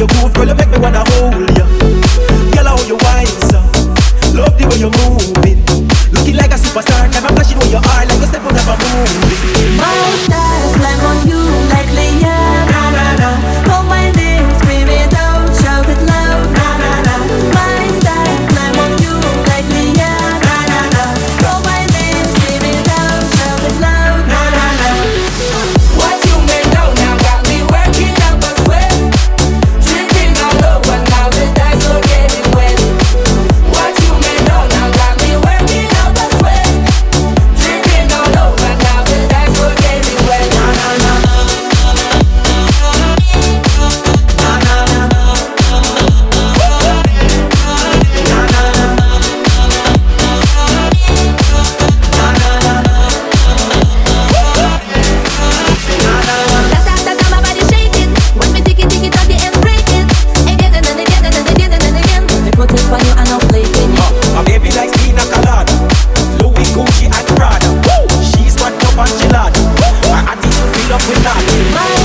your groove, girl, you make me wanna up with that.